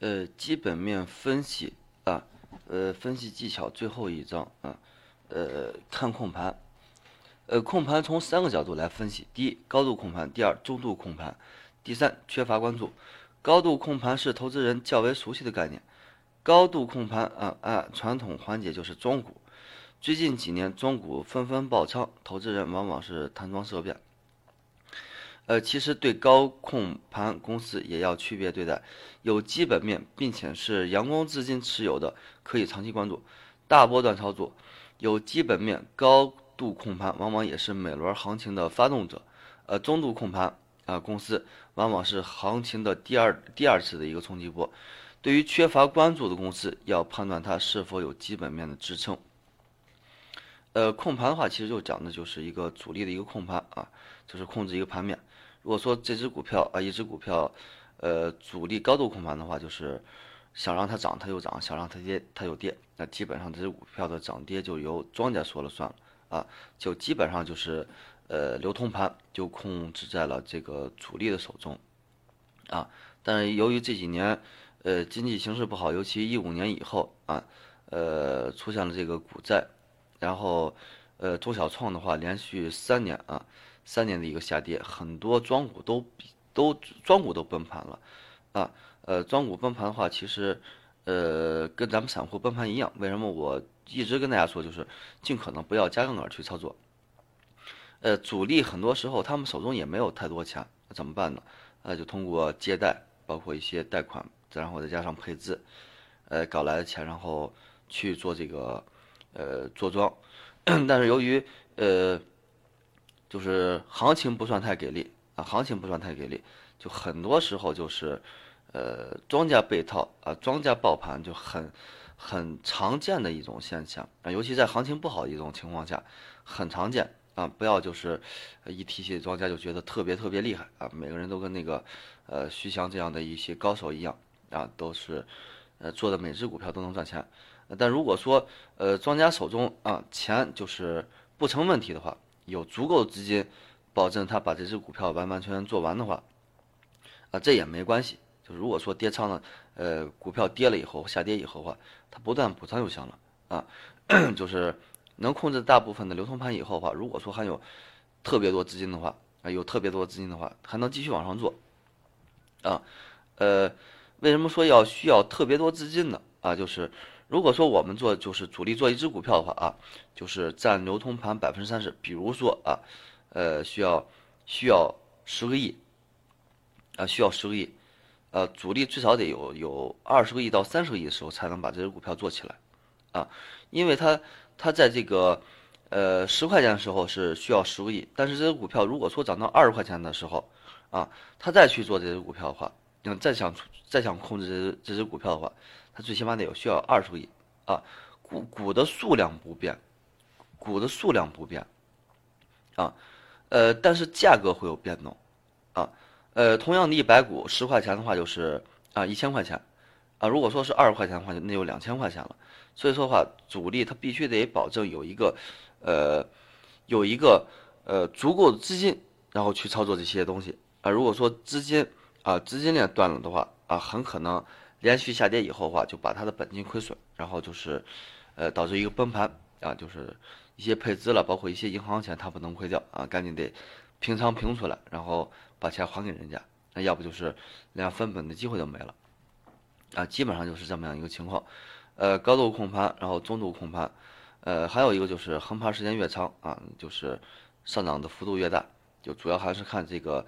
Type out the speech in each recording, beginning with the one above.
呃，基本面分析啊，呃，分析技巧最后一章啊，呃，看控盘，呃，控盘从三个角度来分析：第一，高度控盘；第二，中度控盘；第三，缺乏关注。高度控盘是投资人较为熟悉的概念。高度控盘啊，按传统环节就是庄股。最近几年庄股纷纷爆仓，投资人往往是谈庄色变。呃，其实对高控盘公司也要区别对待，有基本面并且是阳光资金持有的，可以长期关注，大波段操作；有基本面高度控盘，往往也是每轮行情的发动者。呃，中度控盘啊，公司往往是行情的第二第二次的一个冲击波。对于缺乏关注的公司，要判断它是否有基本面的支撑。呃，控盘的话，其实就讲的就是一个主力的一个控盘啊，就是控制一个盘面。如果说这只股票啊，一只股票，呃，主力高度控盘的话，就是想让它涨它就涨，想让它跌它就跌。那基本上这只股票的涨跌就由庄家说了算了啊，就基本上就是呃流通盘就控制在了这个主力的手中啊。但是由于这几年呃经济形势不好，尤其一五年以后啊，呃出现了这个股债，然后呃中小创的话连续三年啊。三年的一个下跌，很多庄股都都庄股都崩盘了，啊，呃，庄股崩盘的话，其实，呃，跟咱们散户崩盘一样。为什么我一直跟大家说，就是尽可能不要加杠杆去操作。呃，主力很多时候他们手中也没有太多钱，怎么办呢？呃，就通过借贷，包括一些贷款，然后再加上配资，呃，搞来的钱，然后去做这个，呃，做庄。但是由于，呃。就是行情不算太给力啊，行情不算太给力，就很多时候就是，呃，庄家被套啊，庄家爆盘就很很常见的一种现象啊，尤其在行情不好的一种情况下，很常见啊。不要就是一提起庄家就觉得特别特别厉害啊，每个人都跟那个呃徐翔这样的一些高手一样啊，都是呃做的每只股票都能赚钱。但如果说呃庄家手中啊钱就是不成问题的话。有足够资金，保证他把这只股票完完全全做完的话，啊，这也没关系。就如果说跌仓了，呃，股票跌了以后下跌以后的话，他不断补仓就行了啊。就是能控制大部分的流通盘以后的话，如果说还有特别多资金的话，啊，有特别多资金的话，还能继续往上做啊。呃，为什么说要需要特别多资金呢？啊，就是。如果说我们做就是主力做一只股票的话啊，就是占流通盘百分之三十。比如说啊，呃，需要需要十个亿啊，需要十个亿，呃，主力最少得有有二十个亿到三十个亿的时候才能把这只股票做起来啊，因为它它在这个呃十块钱的时候是需要十个亿，但是这只股票如果说涨到二十块钱的时候啊，他再去做这只股票的话，你再想再想控制这只这只股票的话。它最起码得有需要二十个亿啊，股股的数量不变，股的数量不变啊，呃，但是价格会有变动啊，呃，同样的一百股十块钱的话就是啊一千块钱啊，如果说是二十块钱的话，就那就两千块钱了。所以说的话，主力它必须得保证有一个呃有一个呃足够的资金，然后去操作这些东西啊。如果说资金啊资金链断了的话啊，很可能。连续下跌以后的话，就把他的本金亏损，然后就是，呃，导致一个崩盘啊，就是一些配资了，包括一些银行钱，他不能亏掉啊，赶紧得平仓平出来，然后把钱还给人家，那要不就是连分本的机会都没了，啊，基本上就是这么样一个情况，呃，高度控盘，然后中度控盘，呃，还有一个就是横盘时间越长啊，就是上涨的幅度越大，就主要还是看这个，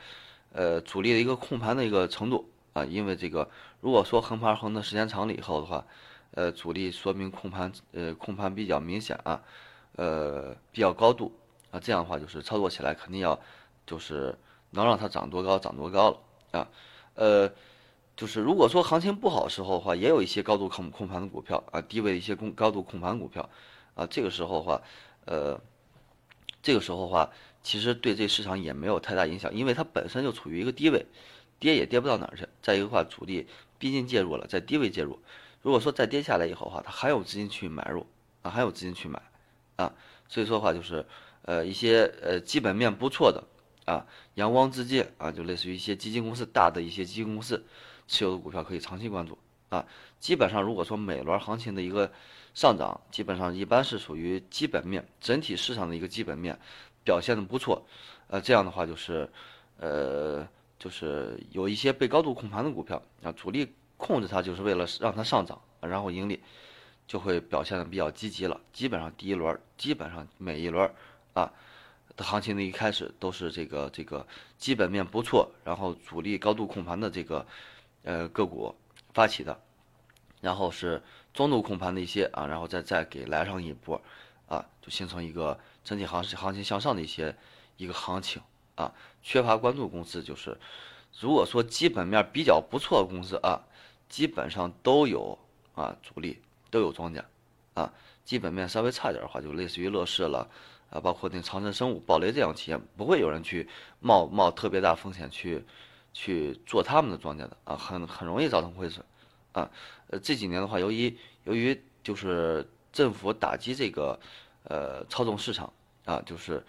呃，主力的一个控盘的一个程度。啊，因为这个，如果说横盘横的时间长了以后的话，呃，主力说明控盘，呃，控盘比较明显啊，呃，比较高度啊，这样的话就是操作起来肯定要，就是能让它涨多高涨多高了啊，呃，就是如果说行情不好的时候的话，也有一些高度控控盘的股票啊，低位的一些控高度控盘股票啊，这个时候的话，呃，这个时候的话，其实对这市场也没有太大影响，因为它本身就处于一个低位。跌也跌不到哪儿去。再一个话，主力毕竟介入了，在低位介入。如果说再跌下来以后的话，它还有资金去买入啊，还有资金去买啊。所以说的话，就是呃一些呃基本面不错的啊，阳光资金啊，就类似于一些基金公司大的一些基金公司持有的股票可以长期关注啊。基本上如果说每轮行情的一个上涨，基本上一般是属于基本面整体市场的一个基本面表现的不错，呃，这样的话就是，呃，就是有一些被高度控盘的股票啊，主力控制它就是为了让它上涨，然后盈利就会表现的比较积极了。基本上第一轮，基本上每一轮啊的行情的一开始都是这个这个基本面不错，然后主力高度控盘的这个呃个股发起的，然后是。中度控盘的一些啊，然后再再给来上一波，啊，就形成一个整体行行情向上的一些一个行情啊。缺乏关注公司就是，如果说基本面比较不错的公司啊，基本上都有啊主力都有庄家啊。基本面稍微差点的话，就类似于乐视了啊，包括那长城生物、宝雷这样企业，不会有人去冒冒特别大风险去去做他们的庄家的啊，很很容易造成亏损。啊，呃，这几年的话，由于由于就是政府打击这个，呃，操纵市场啊，就是，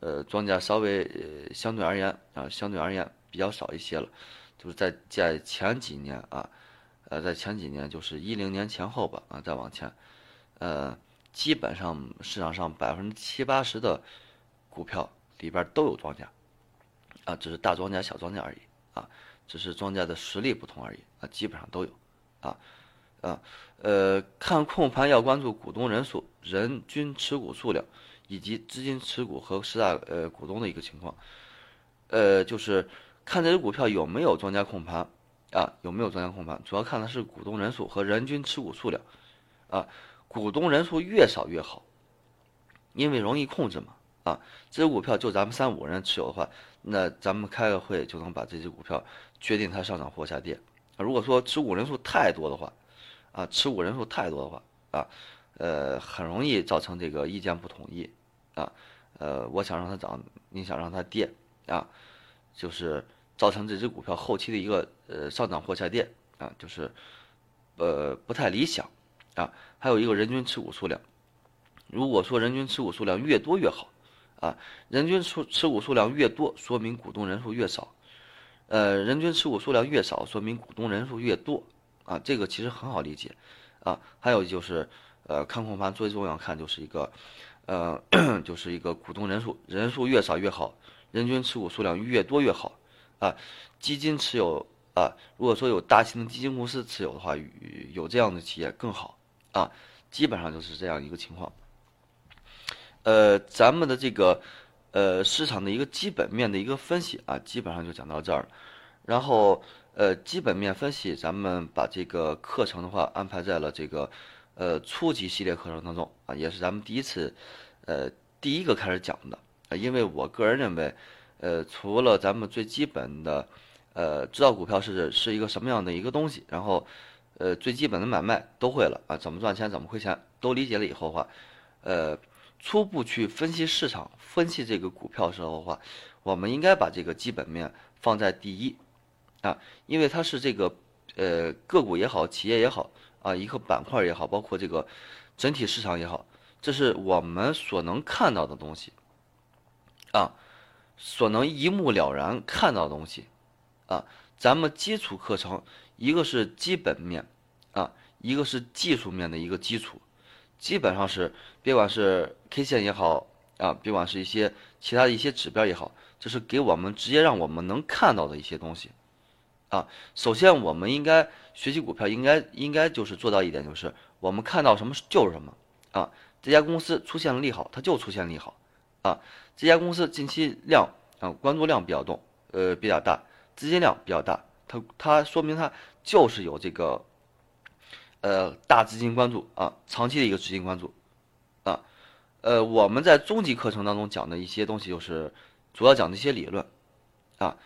呃，庄家稍微呃相对而言啊，相对而言比较少一些了，就是在在前几年啊，呃，在前几年就是一零年前后吧啊，再往前，呃，基本上市场上百分之七八十的股票里边都有庄家，啊，只是大庄家小庄家而已啊，只是庄家的实力不同而已啊，基本上都有。啊，啊，呃，看控盘要关注股东人数、人均持股数量以及资金持股和十大呃股东的一个情况，呃，就是看这只股票有没有庄家控盘啊，有没有庄家控盘，主要看的是股东人数和人均持股数量，啊，股东人数越少越好，因为容易控制嘛，啊，这只股票就咱们三五人持有的话，那咱们开个会就能把这只股票决定它上涨或下跌。如果说持股人数太多的话，啊，持股人数太多的话，啊，呃，很容易造成这个意见不统一，啊，呃，我想让它涨，你想让它跌，啊，就是造成这只股票后期的一个呃上涨或下跌，啊，就是，呃，不太理想，啊，还有一个人均持股数量，如果说人均持股数量越多越好，啊，人均持持股数量越多，说明股东人数越少。呃，人均持股数量越少，说明股东人数越多，啊，这个其实很好理解，啊，还有就是，呃，看控盘最重要看就是一个，呃，就是一个股东人数，人数越少越好，人均持股数量越多越好，啊，基金持有啊，如果说有大型的基金公司持有的话，有这样的企业更好，啊，基本上就是这样一个情况，呃，咱们的这个。呃，市场的一个基本面的一个分析啊，基本上就讲到这儿了。然后，呃，基本面分析，咱们把这个课程的话安排在了这个呃初级系列课程当中啊，也是咱们第一次，呃，第一个开始讲的啊。因为我个人认为，呃，除了咱们最基本的，呃，知道股票是是一个什么样的一个东西，然后，呃，最基本的买卖都会了啊，怎么赚钱，怎么亏钱都理解了以后的话，呃。初步去分析市场、分析这个股票时候的话，我们应该把这个基本面放在第一，啊，因为它是这个呃个股也好、企业也好啊，一个板块也好，包括这个整体市场也好，这是我们所能看到的东西，啊，所能一目了然看到的东西，啊，咱们基础课程一个是基本面，啊，一个是技术面的一个基础。基本上是，别管是 K 线也好啊，别管是一些其他的一些指标也好，这是给我们直接让我们能看到的一些东西，啊，首先我们应该学习股票，应该应该就是做到一点，就是我们看到什么就是什么，啊，这家公司出现了利好，它就出现利好，啊，这家公司近期量啊关注量比较多，呃比较大，资金量比较大，它它说明它就是有这个。呃，大资金关注啊，长期的一个资金关注，啊，呃，我们在中级课程当中讲的一些东西，就是主要讲的一些理论，啊，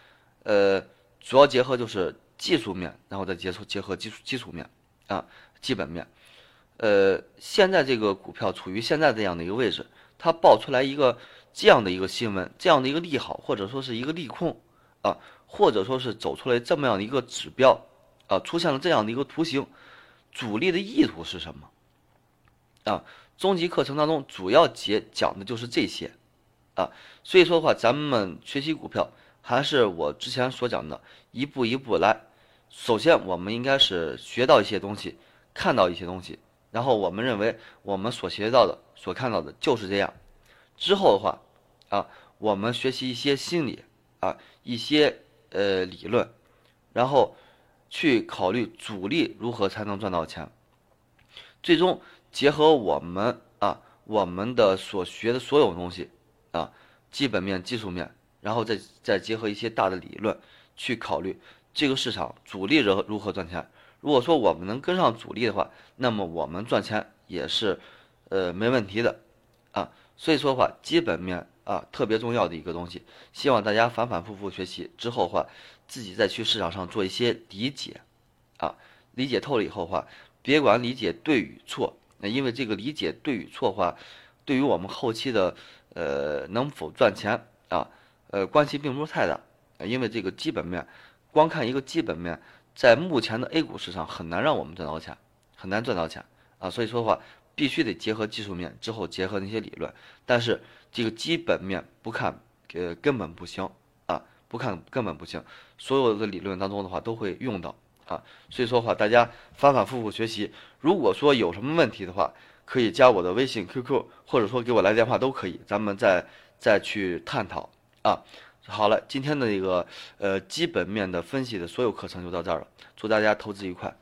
呃，主要结合就是技术面，然后再结合结合基础基础面，啊，基本面，呃，现在这个股票处于现在这样的一个位置，它爆出来一个这样的一个新闻，这样的一个利好，或者说是一个利空，啊，或者说是走出来这么样的一个指标，啊，出现了这样的一个图形。主力的意图是什么？啊，中级课程当中主要节讲的就是这些，啊，所以说的话，咱们学习股票还是我之前所讲的，一步一步来，首先我们应该是学到一些东西，看到一些东西，然后我们认为我们所学到的、所看到的就是这样。之后的话，啊，我们学习一些心理啊，一些呃理论，然后去考虑主力如何才能赚到钱。最终结合我们啊，我们的所学的所有东西啊，基本面、技术面，然后再再结合一些大的理论去考虑这个市场主力如何如何赚钱。如果说我们能跟上主力的话，那么我们赚钱也是呃没问题的啊。所以说的话，基本面啊特别重要的一个东西，希望大家反反复复学习之后的话，自己再去市场上做一些理解啊，理解透了以后的话。别管理解对与错，那因为这个理解对与错的话，对于我们后期的呃能否赚钱啊，呃关系并不是太大，因为这个基本面，光看一个基本面，在目前的 A 股市场很难让我们赚到钱，很难赚到钱啊，所以说的话，必须得结合技术面之后结合那些理论，但是这个基本面不看呃根本不行啊，不看根本不行，所有的理论当中的话都会用到。啊，所以说的话，大家反反复复学习。如果说有什么问题的话，可以加我的微信 QQ，或者说给我来电话都可以，咱们再再去探讨啊。好了，今天的这个呃基本面的分析的所有课程就到这儿了，祝大家投资愉快。